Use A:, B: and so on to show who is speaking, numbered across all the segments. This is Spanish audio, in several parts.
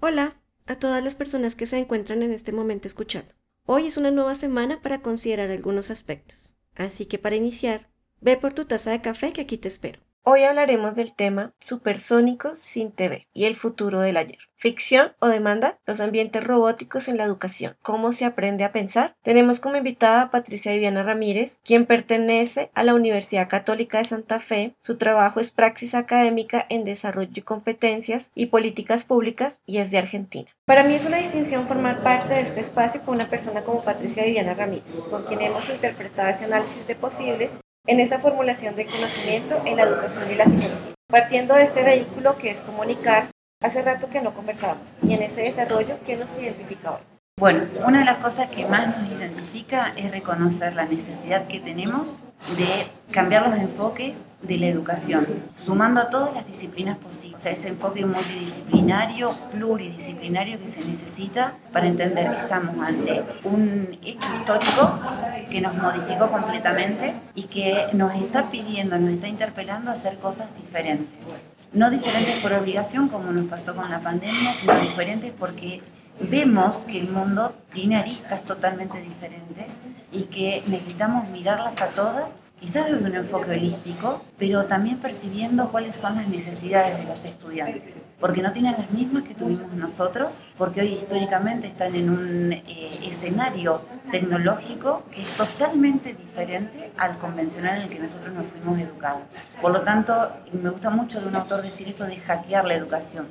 A: Hola a todas las personas que se encuentran en este momento escuchando. Hoy es una nueva semana para considerar algunos aspectos. Así que para iniciar, ve por tu taza de café que aquí te espero. Hoy hablaremos del tema supersónicos sin TV y el futuro del ayer. Ficción o demanda, los ambientes robóticos en la educación. ¿Cómo se aprende a pensar? Tenemos como invitada a Patricia Viviana Ramírez, quien pertenece a la Universidad Católica de Santa Fe. Su trabajo es praxis académica en desarrollo y competencias y políticas públicas y es de Argentina. Para mí es una distinción formar parte de este espacio con una persona como Patricia Viviana Ramírez, con quien hemos interpretado ese análisis de posibles en esa formulación del conocimiento en la educación y la psicología. Partiendo de este vehículo que es comunicar, hace rato que no conversábamos y en ese desarrollo, ¿qué nos identifica hoy?
B: Bueno, una de las cosas que más nos identifica es reconocer la necesidad que tenemos de cambiar los enfoques de la educación, sumando a todas las disciplinas posibles. O sea, ese enfoque multidisciplinario, pluridisciplinario que se necesita para entender que estamos ante un hecho histórico que nos modificó completamente y que nos está pidiendo, nos está interpelando a hacer cosas diferentes. No diferentes por obligación, como nos pasó con la pandemia, sino diferentes porque vemos que el mundo tiene aristas totalmente diferentes y que necesitamos mirarlas a todas quizás desde un enfoque holístico, pero también percibiendo cuáles son las necesidades de los estudiantes, porque no tienen las mismas que tuvimos nosotros, porque hoy históricamente están en un eh, escenario tecnológico que es totalmente diferente al convencional en el que nosotros nos fuimos educados. Por lo tanto, me gusta mucho de un autor decir esto de hackear la educación.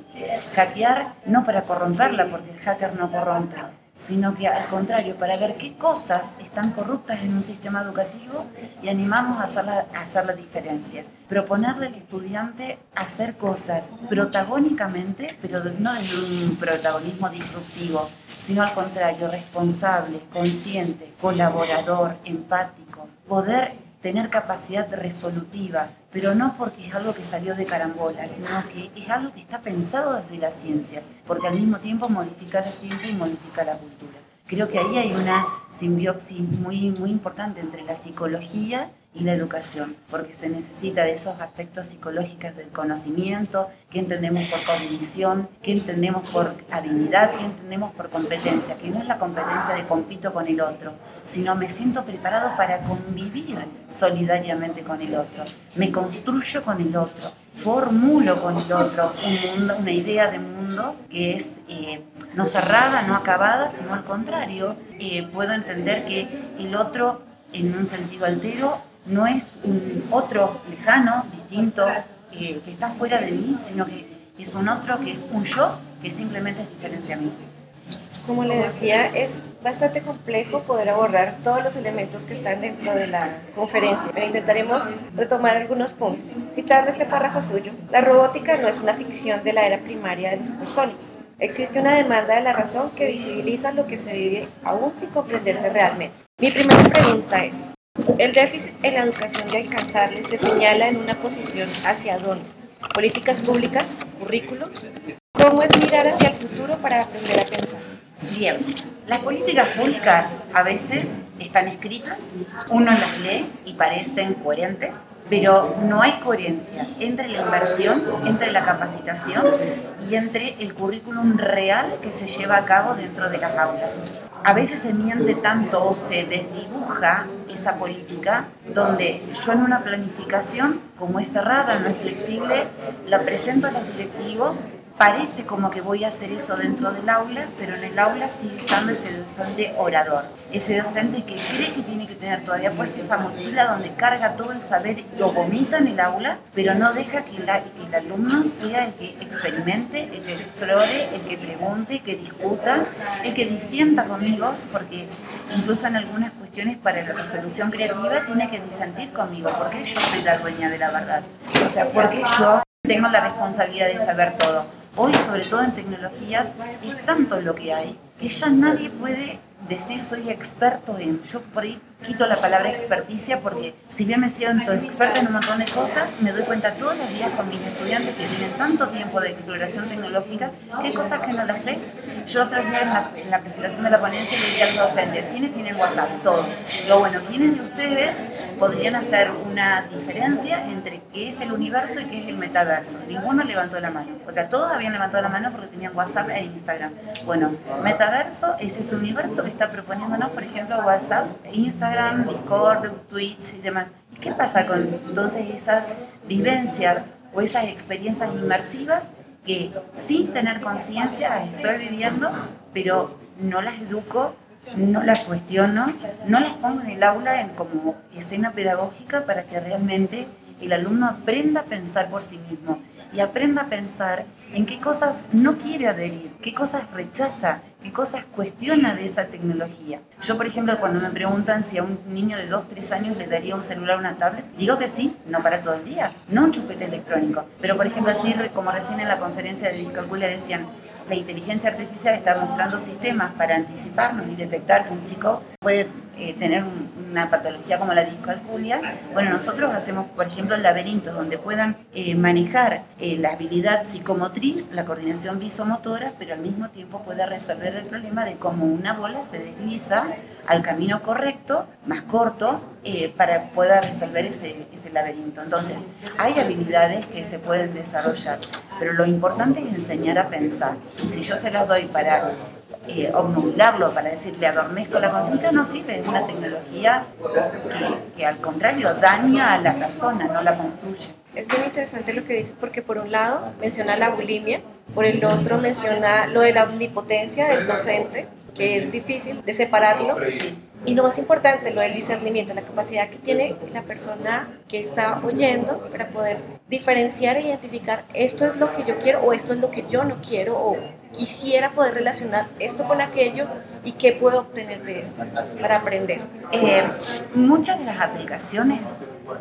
B: Hackear no para corromperla, porque el hacker no corrompe, sino que al contrario, para ver qué cosas están corruptas en un sistema educativo y animamos a hacer la, a hacer la diferencia. Proponerle al estudiante hacer cosas protagónicamente, pero no desde un protagonismo disruptivo, sino al contrario, responsable, consciente, colaborador, empático, poder tener capacidad resolutiva, pero no porque es algo que salió de carambola, sino que es algo que está pensado desde las ciencias, porque al mismo tiempo modifica la ciencia y modifica la cultura. Creo que ahí hay una simbiosis muy, muy importante entre la psicología y la educación, porque se necesita de esos aspectos psicológicos del conocimiento, qué entendemos por cognición, qué entendemos por habilidad, qué entendemos por competencia, que no es la competencia de compito con el otro, sino me siento preparado para convivir solidariamente con el otro, me construyo con el otro, formulo con el otro un mundo, una idea de mundo que es eh, no cerrada, no acabada, sino al contrario, eh, puedo entender que el otro en un sentido altero no es un otro lejano, distinto, eh, que está fuera de mí, sino que es un otro que es un yo que simplemente es diferente a mí.
A: Como le decía, es bastante complejo poder abordar todos los elementos que están dentro de la conferencia, pero intentaremos retomar algunos puntos. Citando este párrafo suyo, la robótica no es una ficción de la era primaria de los supersónicos. Existe una demanda de la razón que visibiliza lo que se vive aún sin comprenderse realmente. Mi primera pregunta es, el déficit en la educación de alcanzarle se señala en una posición hacia dónde. Políticas públicas, currículos. ¿Cómo es mirar hacia el futuro para aprender a pensar?
B: Bien, las políticas públicas a veces están escritas, uno las lee y parecen coherentes, pero no hay coherencia entre la inversión, entre la capacitación y entre el currículum real que se lleva a cabo dentro de las aulas. A veces se miente tanto o se desdibuja esa política donde yo en una planificación, como es cerrada, no es flexible, la presento a los directivos parece como que voy a hacer eso dentro del aula, pero en el aula sigue estando ese docente orador, ese docente que cree que tiene que tener todavía puesta esa mochila donde carga todo el saber, lo vomita en el aula, pero no deja que, el alumno sea el que experimente, el que explore, el que pregunte, que discuta, el que disienta conmigo, porque incluso en algunas cuestiones para la resolución creativa tiene que disentir conmigo, porque yo soy la dueña de la verdad, o sea, porque yo tengo la responsabilidad de saber todo. Hoy, sobre todo en tecnologías, es tanto lo que hay que ya nadie puede decir soy experto en. Yo por quito la palabra experticia porque si bien me siento experta en un montón de cosas, me doy cuenta todos los días con mis estudiantes que tienen tanto tiempo de exploración tecnológica que hay cosas que no las sé. Yo otra vez en la, en la presentación de la ponencia le decía a los docentes, ¿quiénes tienen WhatsApp? Todos. Lo bueno, ¿quiénes de ustedes podrían hacer una diferencia entre qué es el universo y qué es el metaverso? Ninguno levantó la mano. O sea, todos habían levantado la mano porque tenían WhatsApp e Instagram. Bueno, metaverso es ese universo que está proponiéndonos, por ejemplo, WhatsApp, Instagram, Discord, Twitch y demás. ¿Qué pasa con entonces esas vivencias o esas experiencias inmersivas que sin tener conciencia las estoy viviendo, pero no las educo, no las cuestiono, no las pongo en el aula como escena pedagógica para que realmente el alumno aprenda a pensar por sí mismo y aprenda a pensar en qué cosas no quiere adherir, qué cosas rechaza, qué cosas cuestiona de esa tecnología. Yo, por ejemplo, cuando me preguntan si a un niño de 2, 3 años le daría un celular una tablet, digo que sí, no para todo el día, no un chupete electrónico. Pero, por ejemplo, así como recién en la conferencia de Discalculia decían, la inteligencia artificial está mostrando sistemas para anticiparnos y detectar si un chico puede eh, tener una patología como la discalculia. Bueno, nosotros hacemos, por ejemplo, laberintos donde puedan eh, manejar eh, la habilidad psicomotriz, la coordinación visomotora, pero al mismo tiempo pueda resolver el problema de cómo una bola se desliza al camino correcto, más corto, para poder resolver ese, ese laberinto. Entonces, hay habilidades que se pueden desarrollar, pero lo importante es enseñar a pensar. Si yo se las doy para eh, obnubilarlo, para decirle adormezco la conciencia, no sirve, es una tecnología que, que, al contrario daña a la persona, no la construye.
A: Es bien interesante lo que dice porque por un lado menciona la bulimia, por el otro menciona lo de la omnipotencia del docente, que es difícil de separarlo. Y lo más importante, lo del discernimiento, la capacidad que tiene la persona que está oyendo para poder diferenciar e identificar esto es lo que yo quiero o esto es lo que yo no quiero o quisiera poder relacionar esto con aquello y qué puedo obtener de eso para aprender.
B: Eh, muchas de las aplicaciones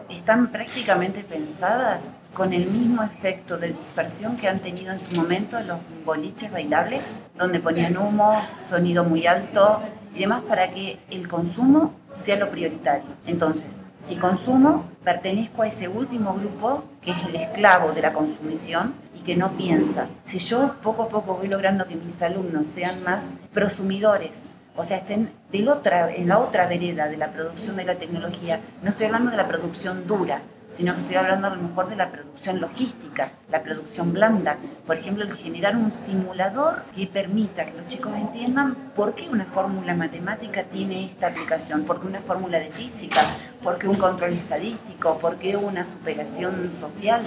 B: están prácticamente pensadas con el mismo efecto de dispersión que han tenido en su momento los boliches bailables, donde ponían humo, sonido muy alto y demás para que el consumo sea lo prioritario. Entonces, si consumo, pertenezco a ese último grupo que es el esclavo de la consumición y que no piensa. Si yo poco a poco voy logrando que mis alumnos sean más prosumidores, o sea, estén del otra, en la otra vereda de la producción de la tecnología, no estoy hablando de la producción dura, sino que estoy hablando a lo mejor de la producción logística, la producción blanda. Por ejemplo, el generar un simulador que permita que los chicos entiendan por qué una fórmula matemática tiene esta aplicación, por qué una fórmula de física, por qué un control estadístico, por qué una superación social.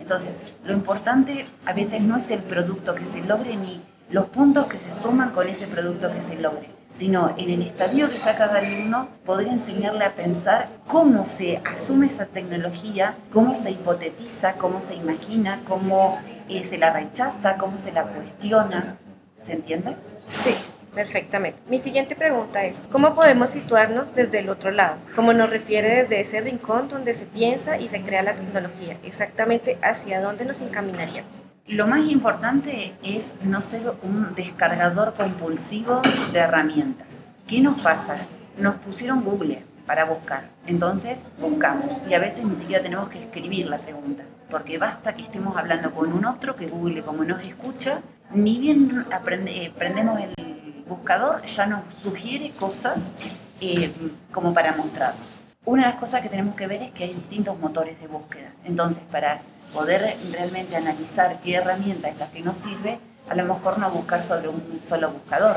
B: Entonces, lo importante a veces no es el producto que se logre ni los puntos que se suman con ese producto que se logre sino en el estadio que está cada alumno, poder enseñarle a pensar cómo se asume esa tecnología, cómo se hipotetiza, cómo se imagina, cómo eh, se la rechaza, cómo se la cuestiona. ¿Se entiende?
A: Sí. Perfectamente. Mi siguiente pregunta es, ¿cómo podemos situarnos desde el otro lado? Como nos refiere desde ese rincón donde se piensa y se crea la tecnología, exactamente hacia dónde nos encaminaríamos.
B: Lo más importante es no ser un descargador compulsivo de herramientas. ¿Qué nos pasa? Nos pusieron Google para buscar. Entonces buscamos y a veces ni siquiera tenemos que escribir la pregunta, porque basta que estemos hablando con un otro que Google como nos escucha, ni bien eh, prendemos el buscador ya nos sugiere cosas eh, como para mostrarnos. Una de las cosas que tenemos que ver es que hay distintos motores de búsqueda. Entonces, para poder realmente analizar qué herramienta es la que nos sirve, a lo mejor no buscar sobre un solo buscador,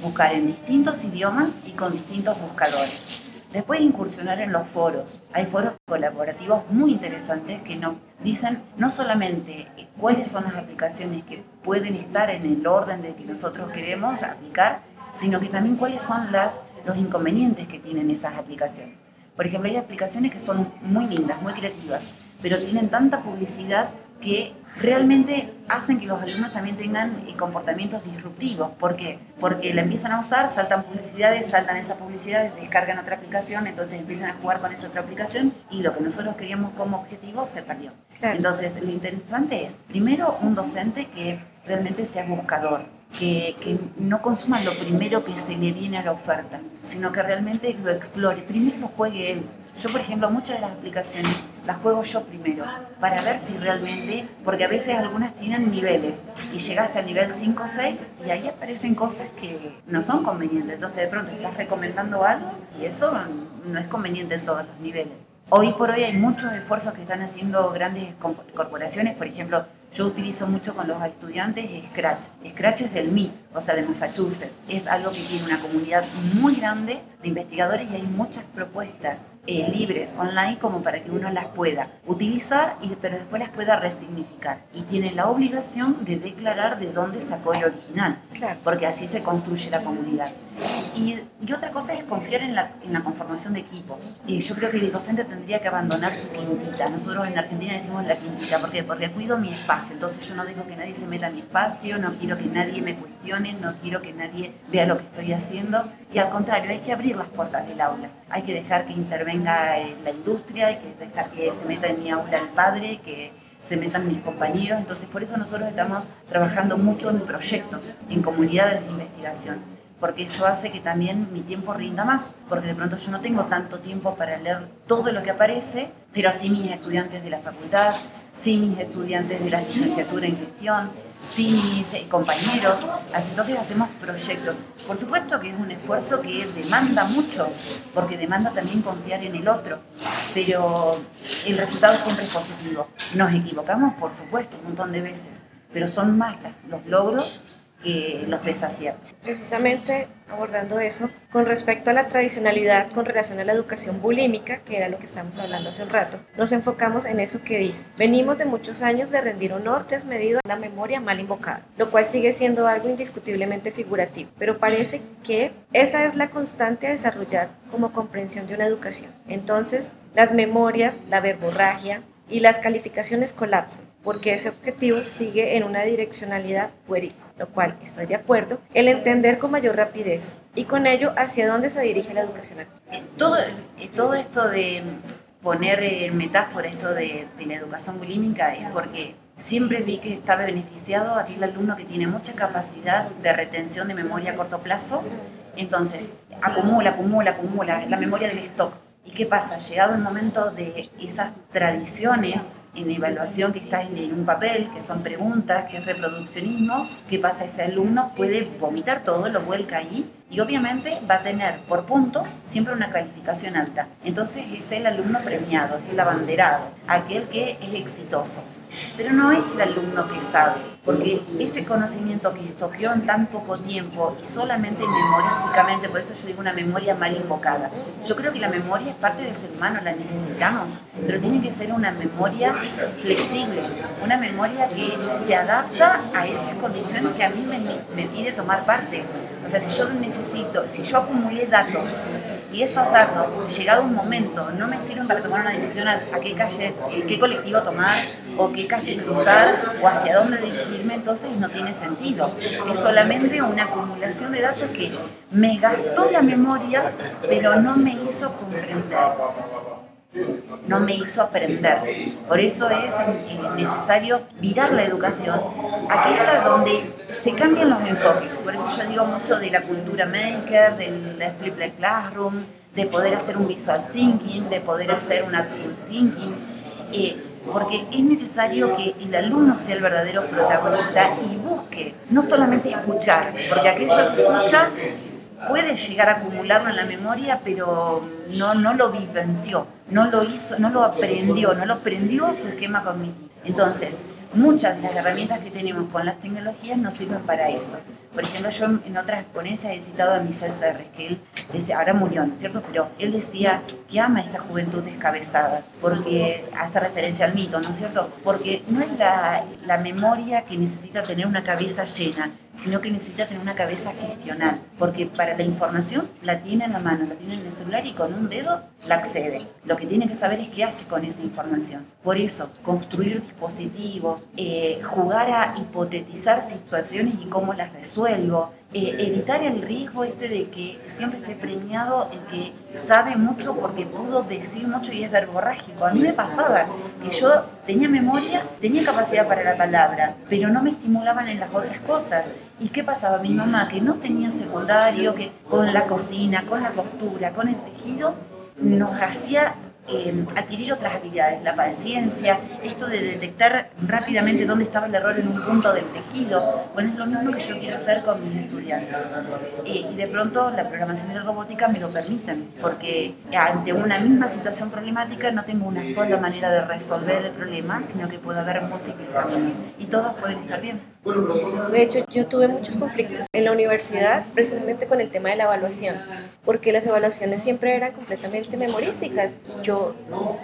B: buscar en distintos idiomas y con distintos buscadores. Después incursionar en los foros. Hay foros colaborativos muy interesantes que nos dicen no solamente cuáles son las aplicaciones que pueden estar en el orden de que nosotros queremos aplicar, sino que también cuáles son las, los inconvenientes que tienen esas aplicaciones. Por ejemplo, hay aplicaciones que son muy lindas, muy creativas, pero tienen tanta publicidad que realmente hacen que los alumnos también tengan eh, comportamientos disruptivos. ¿Por qué? Porque la empiezan a usar, saltan publicidades, saltan esas publicidades, descargan otra aplicación, entonces empiezan a jugar con esa otra aplicación y lo que nosotros queríamos como objetivo se perdió. Entonces, lo interesante es, primero, un docente que realmente sea buscador, que, que, no consuma lo primero que se le viene a la oferta, sino que realmente lo explore, primero lo juegue él. Yo, por ejemplo, muchas de las aplicaciones las juego yo primero, para ver si realmente, porque a veces algunas tienen niveles y llegaste al nivel 5 o 6 y ahí aparecen cosas que no son convenientes. Entonces de pronto estás recomendando algo y eso no es conveniente en todos los niveles. Hoy por hoy hay muchos esfuerzos que están haciendo grandes corporaciones, por ejemplo, yo utilizo mucho con los estudiantes Scratch. Scratch es del MIT, o sea, de Massachusetts. Es algo que tiene una comunidad muy grande de investigadores y hay muchas propuestas eh, libres online como para que uno las pueda utilizar, y, pero después las pueda resignificar. Y tiene la obligación de declarar de dónde sacó el original, claro. porque así se construye la comunidad. Y, otra cosa es confiar en la, en la conformación de equipos. Y yo creo que el docente tendría que abandonar su quintita. Nosotros en Argentina decimos la quintita, ¿por qué? Porque cuido mi espacio. Entonces yo no dejo que nadie se meta en mi espacio, no quiero que nadie me cuestione, no quiero que nadie vea lo que estoy haciendo. Y al contrario, hay que abrir las puertas del aula. Hay que dejar que intervenga la industria, hay que dejar que se meta en mi aula el padre, que se metan mis compañeros. Entonces, por eso nosotros estamos trabajando mucho en proyectos, en comunidades de investigación porque eso hace que también mi tiempo rinda más, porque de pronto yo no tengo tanto tiempo para leer todo lo que aparece, pero sí mis estudiantes de la facultad, sí mis estudiantes de la licenciatura en gestión, sí mis eh, compañeros, entonces hacemos proyectos. Por supuesto que es un esfuerzo que demanda mucho, porque demanda también confiar en el otro, pero el resultado siempre es positivo. Nos equivocamos, por supuesto, un montón de veces, pero son más los logros que los desaciertos.
A: Precisamente abordando eso, con respecto a la tradicionalidad con relación a la educación bulímica, que era lo que estábamos hablando hace un rato, nos enfocamos en eso que dice, venimos de muchos años de rendir honor desmedido a la memoria mal invocada, lo cual sigue siendo algo indiscutiblemente figurativo, pero parece que esa es la constante a desarrollar como comprensión de una educación. Entonces, las memorias, la verborragia, y las calificaciones colapsan, porque ese objetivo sigue en una direccionalidad pueril, lo cual estoy de acuerdo, el entender con mayor rapidez y con ello hacia dónde se dirige la educación
B: todo, todo esto de poner en metáfora esto de, de la educación bulímica es porque siempre vi que estaba beneficiado aquel alumno que tiene mucha capacidad de retención de memoria a corto plazo, entonces acumula, acumula, acumula la memoria del stock ¿Y qué pasa? Llegado el momento de esas tradiciones en evaluación que está en un papel, que son preguntas, que es reproduccionismo, ¿qué pasa? Ese alumno puede vomitar todo, lo vuelca ahí y obviamente va a tener por puntos siempre una calificación alta. Entonces es el alumno premiado, es el abanderado, aquel que es exitoso pero no es el alumno que sabe, porque ese conocimiento que estoqueó en tan poco tiempo y solamente memorísticamente, por eso yo digo una memoria mal invocada. Yo creo que la memoria es parte del ser humano, la necesitamos, pero tiene que ser una memoria flexible, una memoria que se adapta a esas condiciones que a mí me, pide tomar parte. O sea, si yo necesito, si yo acumulé datos y esos datos, llegado un momento, no me sirven para tomar una decisión a, qué calle, qué colectivo tomar, o qué calle cruzar, o hacia dónde dirigirme, entonces no tiene sentido. Es solamente una acumulación de datos que me gastó la memoria, pero no me hizo comprender no me hizo aprender. Por eso es necesario mirar la educación, aquella donde se cambian los enfoques. Por eso yo digo mucho de la cultura maker, del flip classroom, de poder hacer un visual thinking, de poder hacer un active thinking, eh, porque es necesario que el alumno sea el verdadero protagonista y busque no solamente escuchar, porque aquello que escucha puede llegar a acumularlo en la memoria, pero no, no lo vivenció, no lo hizo, no lo aprendió, no lo aprendió su esquema cognitivo. Entonces, muchas de las herramientas que tenemos con las tecnologías no sirven para eso. Por ejemplo, yo en otras ponencias he citado a Michel Serres, que él decía, ahora murió, ¿no es cierto? Pero él decía que ama esta juventud descabezada, porque hace referencia al mito, ¿no es cierto? Porque no es la, la memoria que necesita tener una cabeza llena, sino que necesita tener una cabeza gestional, porque para la información la tiene en la mano, la tiene en el celular y con un dedo la accede. Lo que tiene que saber es qué hace con esa información. Por eso, construir dispositivos, eh, jugar a hipotetizar situaciones y cómo las resuelvo, eh, evitar el riesgo este de que siempre esté premiado el que sabe mucho porque pudo decir mucho y es verborrágico. A mí me pasaba que yo tenía memoria, tenía capacidad para la palabra, pero no me estimulaban en las otras cosas. ¿Y qué pasaba? Mi mamá, que no tenía secundario, que con la cocina, con la costura, con el tejido, nos hacía eh, adquirir otras habilidades, la paciencia, esto de detectar rápidamente dónde estaba el error en un punto del tejido. Bueno, es lo mismo que yo quiero hacer con mis estudiantes. Eh, y de pronto la programación y la robótica me lo permiten, porque ante una misma situación problemática no tengo una sola manera de resolver el problema, sino que puede haber múltiples caminos y todos pueden estar bien.
A: De hecho, yo tuve muchos conflictos en la universidad precisamente con el tema de la evaluación, porque las evaluaciones siempre eran completamente memorísticas. Yo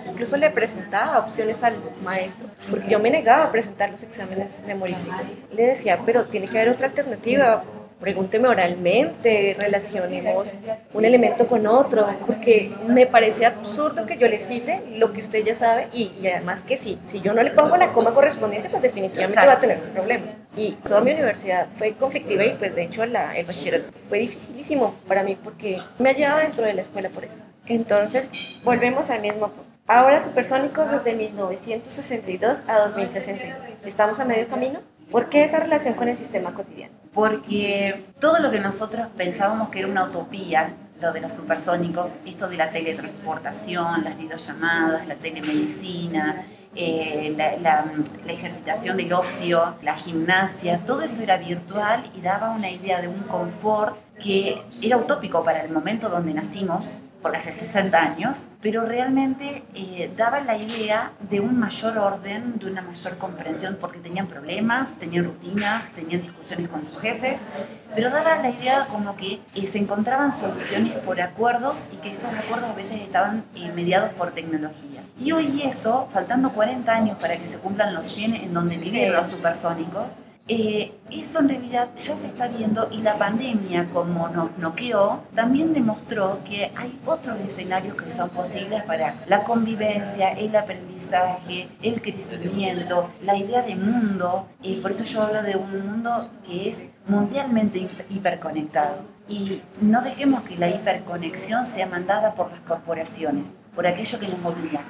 A: incluso le presentaba opciones al maestro, porque yo me negaba a presentar los exámenes memorísticos. Le decía, pero tiene que haber otra alternativa, pregúnteme oralmente, relacionemos un elemento con otro, porque me parece absurdo que yo le cite lo que usted ya sabe y, además que sí, si yo no le pongo la coma correspondiente, pues definitivamente va a tener un problema. Y toda mi universidad fue conflictiva y pues de hecho la, el bachillerato fue dificilísimo para mí porque me hallaba dentro de la escuela por eso. Entonces, volvemos al mismo punto. Ahora supersónicos desde 1962 a 2062. ¿Estamos a medio camino? ¿Por qué esa relación con el sistema cotidiano?
B: Porque todo lo que nosotros pensábamos que era una utopía, lo de los supersónicos, esto de la teletransportación, las videollamadas, la telemedicina, eh, la, la, ejercitación del ocio, la gimnasia, todo eso era virtual y daba una idea de un confort que era utópico para el momento donde nacimos, porque hace 60 años, pero realmente eh, daba la idea de un mayor orden, de una mayor comprensión, porque tenían problemas, tenían rutinas, tenían discusiones con sus jefes, pero daba la idea como que eh, se encontraban soluciones por acuerdos y que esos acuerdos a veces estaban eh, mediados por tecnologías. Y hoy eso, faltando 40 años para que se cumplan los 100 en donde viven los supersónicos, eh, eso en realidad ya se está viendo y la pandemia, como nos noqueó, también demostró que hay otros escenarios que son posibles para la convivencia, el aprendizaje, el crecimiento, la idea de mundo. y por eso yo hablo de un mundo que es mundialmente hiperconectado. Y no dejemos que la hiperconexión sea mandada por las corporaciones, por aquello que nos obliga.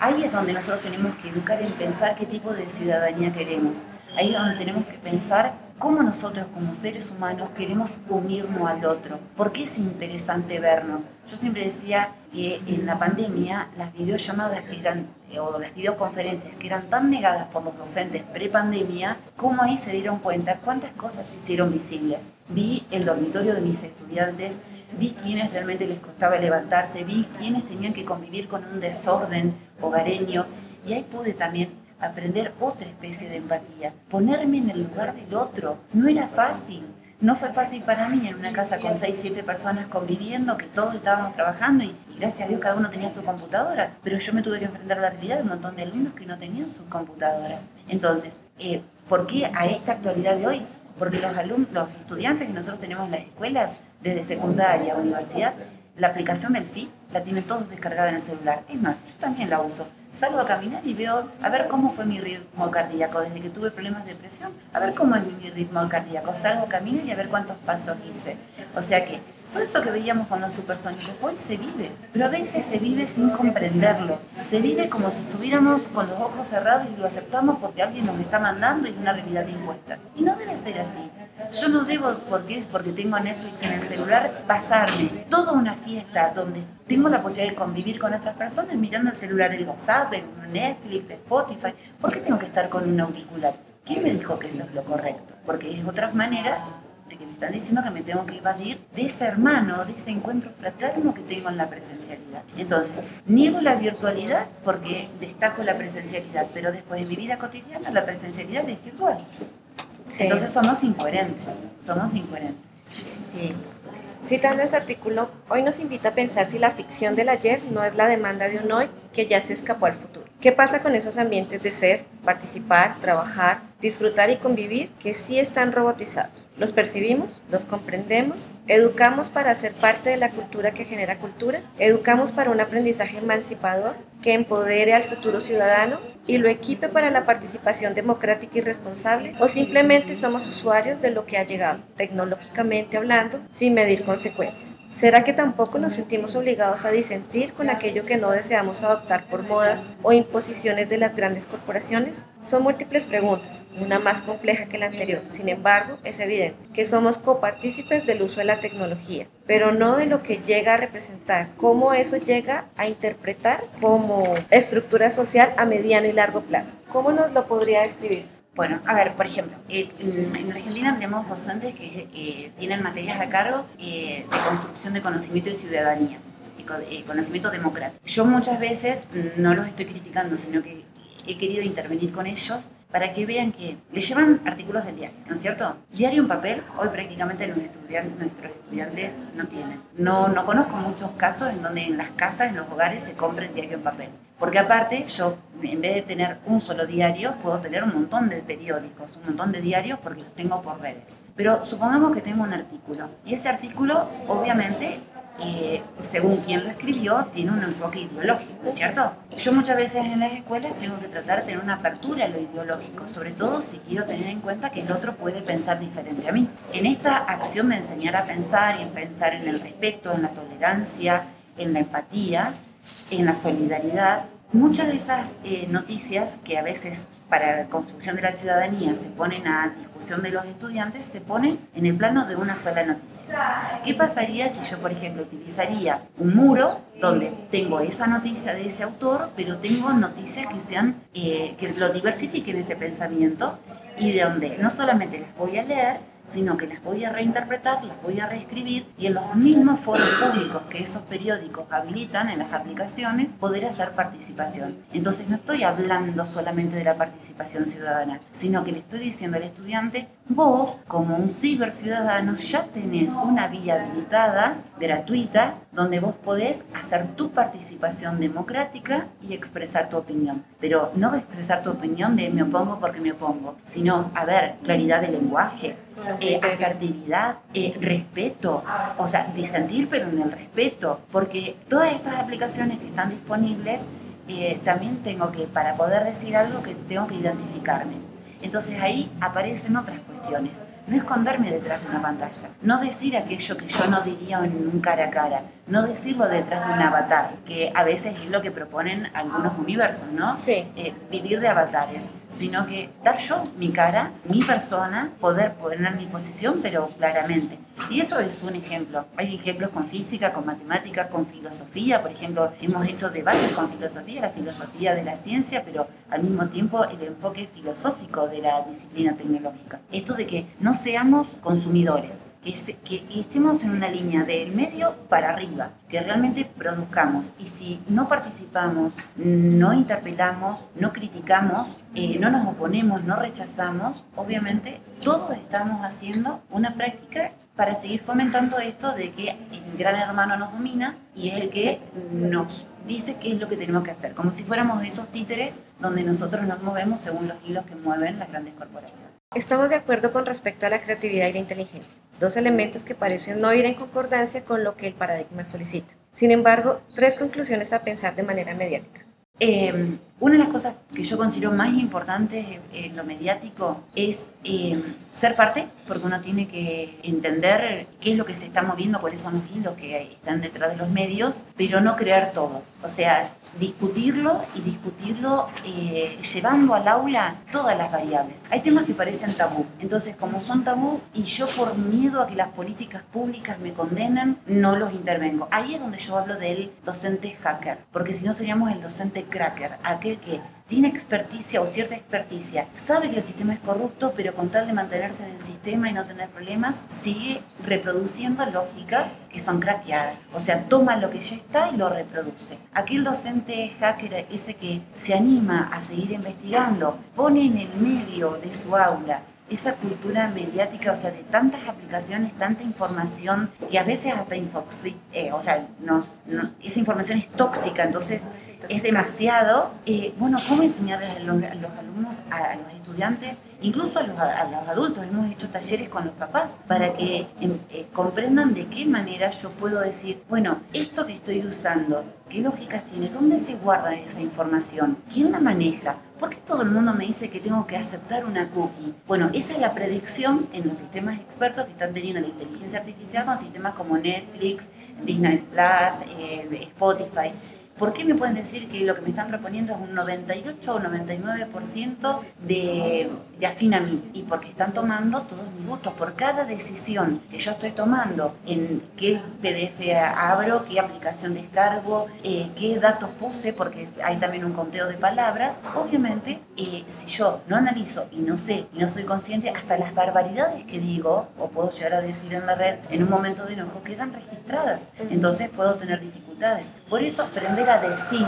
B: Ahí es donde nosotros tenemos que educar en pensar qué tipo de ciudadanía queremos Ahí es donde tenemos que pensar cómo nosotros como seres humanos queremos unirnos al otro. ¿Por qué es interesante vernos? Yo siempre decía que en la pandemia las videollamadas que eran, eh, o las videoconferencias que eran tan negadas por los docentes pre-pandemia, cómo ahí se dieron cuenta cuántas cosas se hicieron visibles. Vi el dormitorio de mis estudiantes, vi quienes realmente les costaba levantarse, vi quienes tenían que convivir con un desorden hogareño y ahí pude también aprender otra especie de empatía, ponerme en el lugar del otro. No era fácil. No fue fácil para mí en una casa con 6, 7 personas conviviendo, que todos estábamos trabajando y, gracias a Dios cada uno tenía su computadora, pero yo me tuve que enfrentar a la realidad de un montón de alumnos que no tenían sus computadoras. Entonces, eh, ¿por qué a esta actualidad de hoy? Porque los alumnos, los estudiantes que nosotros tenemos en las escuelas, desde secundaria universidad, la aplicación del FIT la tienen todos descargada en el celular. Es más, yo también la uso salgo a caminar y veo a ver cómo fue mi ritmo cardíaco desde que tuve problemas de presión, a ver cómo es mi ritmo cardíaco, salgo a caminar y a ver cuántos pasos hice. O sea que todo esto que veíamos con los supersónicos hoy se vive, pero a veces se vive sin comprenderlo. Se vive como si estuviéramos con los ojos cerrados y lo aceptamos porque alguien nos está mandando y es una realidad impuesta. Y no debe ser así. Yo no debo, porque es porque tengo Netflix en el celular, pasarme toda una fiesta donde tengo la posibilidad de convivir con otras personas mirando el celular, el WhatsApp, el Netflix, Spotify. ¿Por qué tengo que estar con un auricular? ¿Quién me dijo que eso es lo correcto? Porque es otra manera de que me están diciendo que me tengo que evadir de ese hermano, de ese encuentro fraterno que tengo en la presencialidad. Entonces, niego la virtualidad porque destaco la presencialidad, pero después de mi vida cotidiana la presencialidad es virtual. Entonces somos incoherentes, somos incoherentes.
A: Sí. Citando ese artículo, hoy nos invita a pensar si la ficción del ayer no es la demanda de un hoy que ya se escapó al futuro. ¿Qué pasa con esos ambientes de ser, participar, trabajar, disfrutar y convivir que sí están robotizados. Los percibimos, los comprendemos, educamos para ser parte de la cultura que genera cultura, educamos para un aprendizaje emancipador que empodere al futuro ciudadano y lo equipe para la participación democrática y responsable o simplemente somos usuarios de lo que ha llegado, tecnológicamente hablando, sin medir consecuencias. ¿Será que tampoco nos sentimos obligados a disentir con aquello que no deseamos adoptar por modas o imposiciones de las grandes corporaciones? Son múltiples preguntas, una más compleja que la anterior. Sin embargo, es evidente que somos copartícipes del uso de la tecnología, pero no de lo que llega a representar, cómo eso llega a interpretar como estructura social a mediano y largo plazo. ¿Cómo nos lo podría describir?
B: Bueno, a ver, por ejemplo, eh, en Argentina tenemos docentes que eh, tienen materias a cargo eh, de construcción de conocimiento y ciudadanía, conocimiento democrático. Yo muchas veces no los estoy criticando, sino que he querido intervenir con ellos para que vean que le llevan artículos del diario, ¿no es cierto? Diario en papel, hoy prácticamente nuestros estudiantes no tienen. No, no conozco muchos casos en donde en las casas, en los hogares, se compren diario en papel. Porque aparte, yo en vez de tener un solo diario, puedo tener un montón de periódicos, un montón de diarios porque los tengo por redes. Pero supongamos que tengo un artículo y ese artículo obviamente eh, según quien lo escribió, tiene un enfoque ideológico, ¿cierto? Yo muchas veces en las escuelas tengo que tratar de tener una apertura a lo ideológico, sobre todo si quiero tener en cuenta que el otro puede pensar diferente a mí. En esta acción de enseñar a pensar y en pensar en el respeto, en la tolerancia, en la empatía, en la solidaridad, Muchas de esas eh, noticias que a veces para la construcción de la ciudadanía se ponen a discusión de los estudiantes, se ponen en el plano de una sola noticia. ¿Qué pasaría si yo, por ejemplo, utilizaría un muro donde tengo esa noticia de ese autor, pero tengo noticias que, sean, eh, que lo diversifiquen ese pensamiento y de donde no solamente las voy a leer, sino que las voy a reinterpretar, las voy a reescribir y en los mismos foros públicos que esos periódicos habilitan en las aplicaciones, poder hacer participación. Entonces no estoy hablando solamente de la participación ciudadana, sino que le estoy diciendo al estudiante, vos como un ciberciudadano ya tenés una vía habilitada, gratuita, donde vos podés hacer tu participación democrática y expresar tu opinión. Pero no expresar tu opinión de me opongo porque me opongo, sino, a ver, claridad de lenguaje, eh, asertividad, eh, respeto, o sea, disentir pero en el respeto, porque todas estas aplicaciones que están disponibles, eh, también tengo que, para poder decir algo, que tengo que identificarme. Entonces ahí aparecen otras cuestiones. No esconderme detrás de una pantalla, no decir aquello que yo no diría en un cara a cara, no decirlo detrás de un avatar, que a veces es lo que proponen algunos universos, ¿no?
A: Sí.
B: vivir de avatares sino que dar yo mi cara, mi persona, poder poner mi posición, pero claramente. Y eso es un ejemplo. Hay ejemplos con física, con matemática, con filosofía. Por ejemplo, hemos hecho debates con filosofía, la filosofía de la ciencia, pero al mismo tiempo el enfoque filosófico de la disciplina tecnológica. Esto de que no seamos consumidores, que, que estemos en una línea del medio para arriba, que realmente produzcamos. Y si no participamos, no interpelamos, no criticamos, eh, no nos oponemos, no rechazamos, obviamente todos estamos haciendo una práctica para seguir fomentando esto de que el gran hermano nos domina y es el que nos dice qué es lo que tenemos que hacer, como si fuéramos esos títeres donde nosotros nos movemos según los hilos que mueven las grandes corporaciones.
A: Estamos de acuerdo con respecto a la creatividad y la inteligencia, dos elementos que parecen no ir en concordancia con lo que el paradigma solicita. Sin embargo, tres conclusiones a pensar de manera mediática.
B: Eh, una de las cosas que yo considero más importantes en lo mediático es eh, ser parte, porque uno tiene que entender qué es lo que se está moviendo, cuáles son los hilos que están detrás de los medios, pero no creer todo. O sea, discutirlo y discutirlo eh, llevando al aula todas las variables. Hay temas que parecen tabú, entonces como son tabú y yo por miedo a que las políticas públicas me condenen, no los intervengo. Ahí es donde yo hablo del docente hacker, porque si no seríamos el docente cracker, aquel que tiene experticia o cierta experticia, sabe que el sistema es corrupto, pero con tal de mantenerse en el sistema y no tener problemas, sigue reproduciendo lógicas que son craqueadas. O sea, toma lo que ya está y lo reproduce. Aquel docente hacker, ese que se anima a seguir investigando, pone en el medio de su aula esa cultura mediática, o sea, de tantas aplicaciones, tanta información, que a veces hasta infoxi, eh, o sea, nos, esa información es tóxica, entonces es demasiado. Eh, bueno, ¿cómo enseñarles a los, alumnos, a, los estudiantes, incluso a los, adultos, hemos hecho talleres con los papás para que em, eh, comprendan de qué manera yo puedo decir, bueno, esto que estoy usando, ¿qué lógicas tiene? ¿Dónde se guarda esa información? ¿Quién la maneja? ¿Por qué todo el mundo me dice que tengo que aceptar una cookie? Bueno, esa es la predicción en los sistemas expertos que están teniendo la inteligencia artificial con sistemas como Netflix, Disney Plus, eh, Spotify. ¿Por qué me pueden decir que lo que me están proponiendo es un 98 o 99% de, de afín a mí? Y porque están tomando todos mis gustos. Por cada decisión que yo estoy tomando, en qué PDF abro, qué aplicación descargo, eh, qué datos puse, porque hay también un conteo de palabras, obviamente, eh, si yo no analizo y no sé y no soy consciente, hasta las barbaridades que digo o puedo llegar a decir en la red en un momento de enojo quedan registradas. Entonces puedo tener dificultades. Por eso aprender a decir,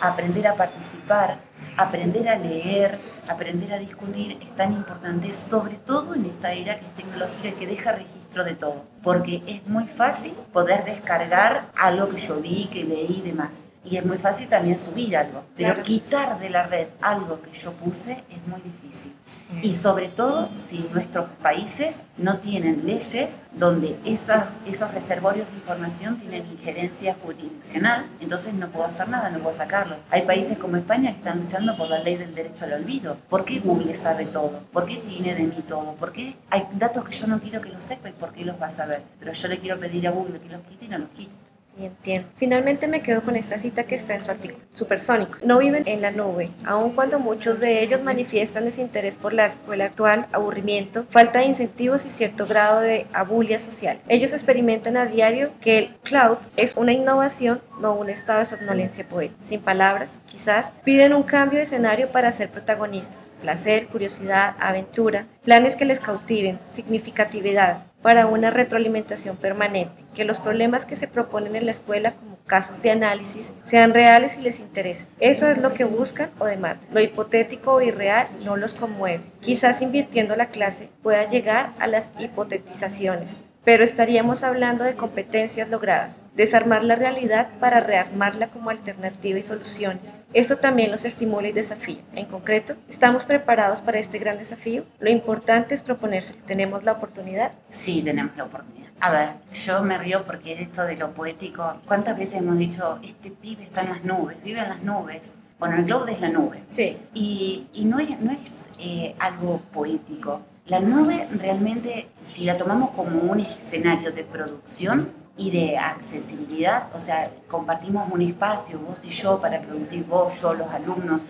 B: aprender a participar, aprender a leer, aprender a discutir es tan importante, sobre todo en esta era que es tecnológica que deja registro de todo, porque es muy fácil poder descargar algo que yo vi, que leí y demás. Y es muy fácil también subir algo, pero quitar de la red algo que yo puse es muy difícil. Y sobre todo si nuestros países no tienen leyes donde esas, esos reservorios de información tienen injerencia jurisdiccional, entonces no puedo hacer nada, no puedo sacarlo. Hay países como España que están luchando por la ley del derecho al olvido. ¿Por qué Google sabe todo? ¿Por qué tiene de mí todo? ¿Por qué hay datos que yo no quiero que lo sepa y por qué los va a saber? Pero yo le quiero pedir a Google que los quite y no los quite
A: entiendo. Finalmente me quedo con esta cita que está en su artículo. Supersónicos no viven en la nube, aun cuando muchos de ellos manifiestan desinterés por la escuela actual, aburrimiento, falta de incentivos y cierto grado de abulia social. Ellos experimentan a diario que el cloud es una innovación, no un estado de somnolencia poética. Sin palabras, quizás piden un cambio de escenario para ser protagonistas. Placer, curiosidad, aventura, planes que les cautiven, significatividad, para una retroalimentación permanente, que los problemas que se proponen en la escuela como casos de análisis sean reales y les interesen. Eso es lo que buscan o demandan. Lo hipotético o irreal no los conmueve. Quizás invirtiendo la clase pueda llegar a las hipotetizaciones, pero estaríamos hablando de competencias logradas, desarmar la realidad para rearmarla como alternativa y soluciones. Esto también los estimula y desafía. En concreto, ¿estamos preparados para este gran desafío? Lo importante es proponerse. ¿Tenemos la oportunidad?
B: Sí, tenemos la oportunidad. A ver, yo me río porque esto de lo poético, ¿cuántas veces hemos dicho, este pibe está en las nubes, vive en las nubes? Bueno, el globo es la nube.
A: Sí.
B: Y, y no es, no es eh, algo poético la nube realmente, si la tomamos como un escenario de producción y de accesibilidad, o sea, compartimos un espacio, vos y yo, para producir, vos, yo, los alumnos,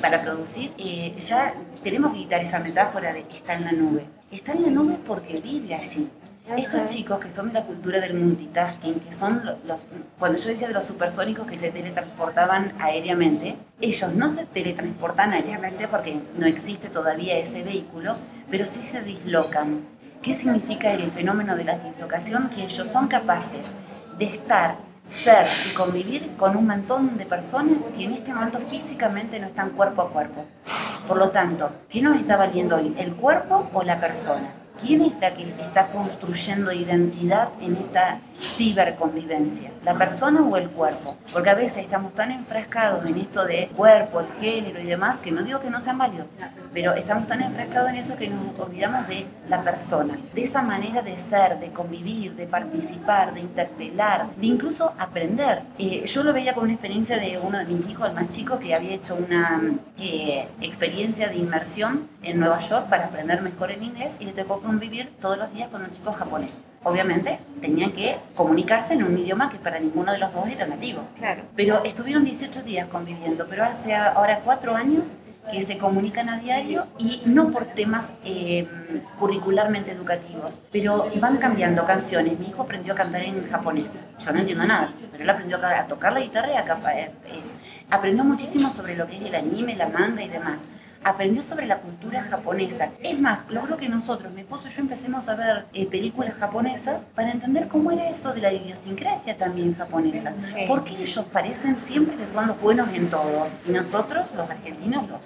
B: para producir, eh, ya tenemos que quitar esa metáfora de está en la nube. Está en la nube porque vive allí. Estos chicos que son de la cultura del multitasking, que son los, cuando yo decía de los supersónicos que se teletransportaban aéreamente, ellos no se teletransportan aéreamente porque no existe todavía ese vehículo, pero sí se dislocan. ¿Qué significa el fenómeno de la dislocación? Que ellos son capaces de estar, ser y convivir con un montón de personas que en este momento físicamente no están cuerpo a cuerpo. Por lo tanto, ¿qué nos está valiendo hoy? ¿El cuerpo o la persona? ¿Quién es la que está construyendo identidad en esta ciberconvivencia? ¿La persona o el cuerpo? Porque a veces estamos tan enfrascados en esto de cuerpo, el género y demás, que no digo que no sean válidos, pero estamos tan enfrascados en eso que nos olvidamos de la persona, de esa manera de ser, de convivir, de participar, de interpelar, de incluso aprender. Eh, yo lo veía como una experiencia de uno de mis hijos, el más chico, que había hecho una eh, experiencia de inmersión en Nueva York para aprender mejor el inglés y le tocó convivir todos los días con un chico japonés. Obviamente tenían que comunicarse en un idioma que para ninguno de los dos era nativo.
A: Claro.
B: Pero estuvieron 18 días conviviendo, pero hace ahora cuatro años que se comunican a diario y no por temas eh, curricularmente educativos, pero van cambiando canciones. Mi hijo aprendió a cantar en japonés. Yo no entiendo nada, pero él aprendió a tocar la guitarra y a, eh, eh, aprendió muchísimo sobre lo que es el anime, la manga y demás aprendió sobre la cultura japonesa. Es más, logró que nosotros, mi esposo y yo, empecemos a ver eh, películas japonesas para entender cómo era eso de la idiosincrasia también japonesa. Porque ellos parecen siempre que son los buenos en todo y nosotros, los argentinos, los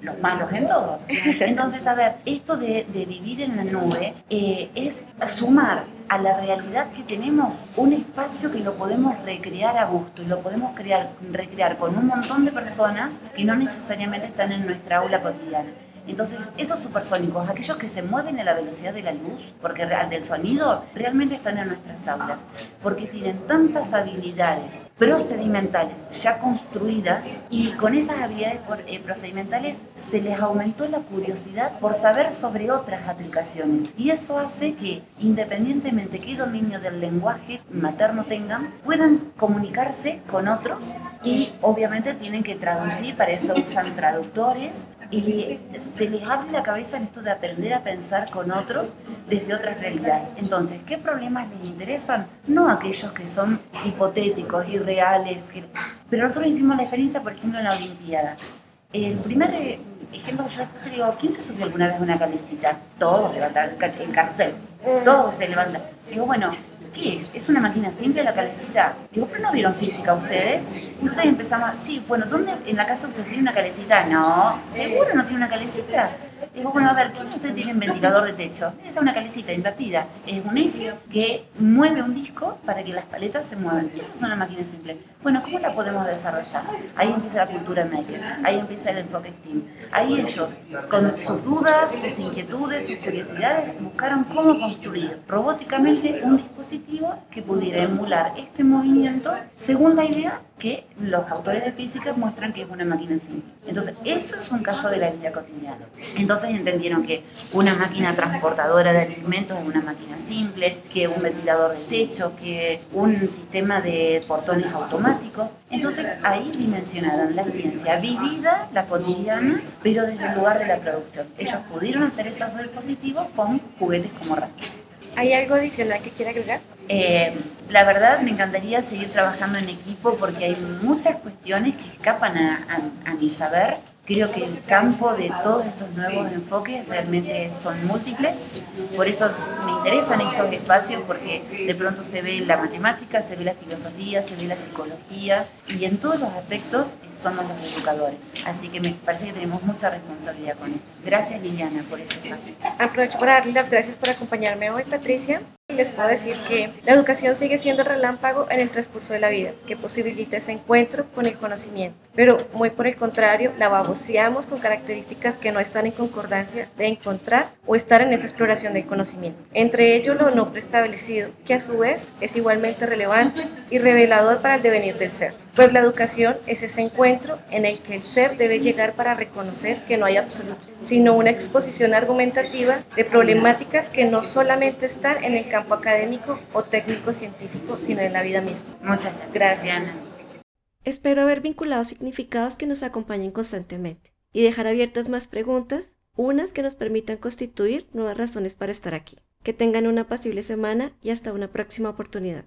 B: los malos en todo. Entonces, a ver, esto de, vivir en la nube eh, es sumar a la realidad que tenemos un espacio que lo podemos recrear a gusto y lo podemos crear, recrear con un montón de personas que no necesariamente están en nuestra aula cotidiana. Entonces, esos supersónicos, aquellos que se mueven a la velocidad de la luz, porque del sonido, realmente están en nuestras aulas, porque tienen tantas habilidades procedimentales ya construidas y con esas habilidades eh, procedimentales se les aumentó la curiosidad por saber sobre otras aplicaciones. Y eso hace que, independientemente qué dominio del lenguaje materno tengan, puedan comunicarse con otros y obviamente tienen que traducir, para eso usan traductores y se les abre la cabeza en esto de aprender a pensar con otros desde otras realidades. Entonces, ¿qué problemas les interesan? No aquellos que son hipotéticos, irreales, pero nosotros hicimos la experiencia, por ejemplo, en la Olimpiada. El primer eh, ejemplo que yo les puse, digo, ¿quién se subió alguna vez a una calecita? Todos levantan el carrusel, todos se levantan. Digo, bueno, ¿qué es? ¿Es una máquina simple la calecita? Digo, pero no vieron física ustedes. Entonces empezamos, sí, bueno, ¿dónde en la casa usted tiene una calecita? No, ¿seguro no tiene una calecita? Digo, bueno, a ver, ¿quién de tiene un ventilador de techo? Es una calecita invertida. Es un eje que mueve un disco para que las paletas se muevan. Esa es una máquina simple. Bueno, ¿cómo la podemos desarrollar? Ahí empieza la cultura maker, ahí empieza el enfoque team. Ahí ellos, con sus dudas, sus inquietudes, sus curiosidades, buscaron cómo construir robóticamente un dispositivo que pudiera emular este movimiento según la idea que los autores de física muestran que es una máquina simple. Entonces, eso es un caso de la vida cotidiana. Entonces entendieron que una máquina transportadora de alimentos es una máquina simple, que un ventilador de techo, que un sistema de portones automáticos. Entonces, ahí dimensionaron la ciencia vivida, la cotidiana, pero desde el lugar de la producción. Ellos pudieron hacer esos dispositivos con juguetes como Raquel.
A: ¿Hay algo adicional que quiera agregar?
B: Eh, la verdad me encantaría seguir trabajando en equipo porque hay muchas cuestiones que escapan a mi saber Creo que el campo de todos estos nuevos enfoques realmente son múltiples, por eso me interesan estos espacios porque de pronto se ve la matemática, se ve la filosofía, se ve la psicología y en todos los aspectos somos los educadores. Así que me parece que tenemos mucha responsabilidad con esto. Gracias Liliana por este espacio.
A: Aprovecho para darle las gracias por acompañarme hoy, Patricia les puedo decir que la educación sigue siendo relámpago en el transcurso de la vida, que posibilita ese encuentro con el conocimiento. Pero muy por el contrario, la baboseamos con características que no están en concordancia de encontrar o estar en esa exploración del conocimiento. Entre ellos lo no preestablecido, que a su vez es igualmente relevante y revelador para el devenir del ser. Pues la educación es ese encuentro en el que el ser debe llegar para reconocer que no hay absoluto, sino una exposición argumentativa de problemáticas que no solamente están en el campo académico o técnico científico, sino en la vida misma.
B: Muchas gracias.
A: Espero haber vinculado significados que nos acompañen constantemente y dejar abiertas más preguntas, unas que nos permitan constituir nuevas razones para estar aquí. Que tengan una pasible semana y hasta una próxima oportunidad.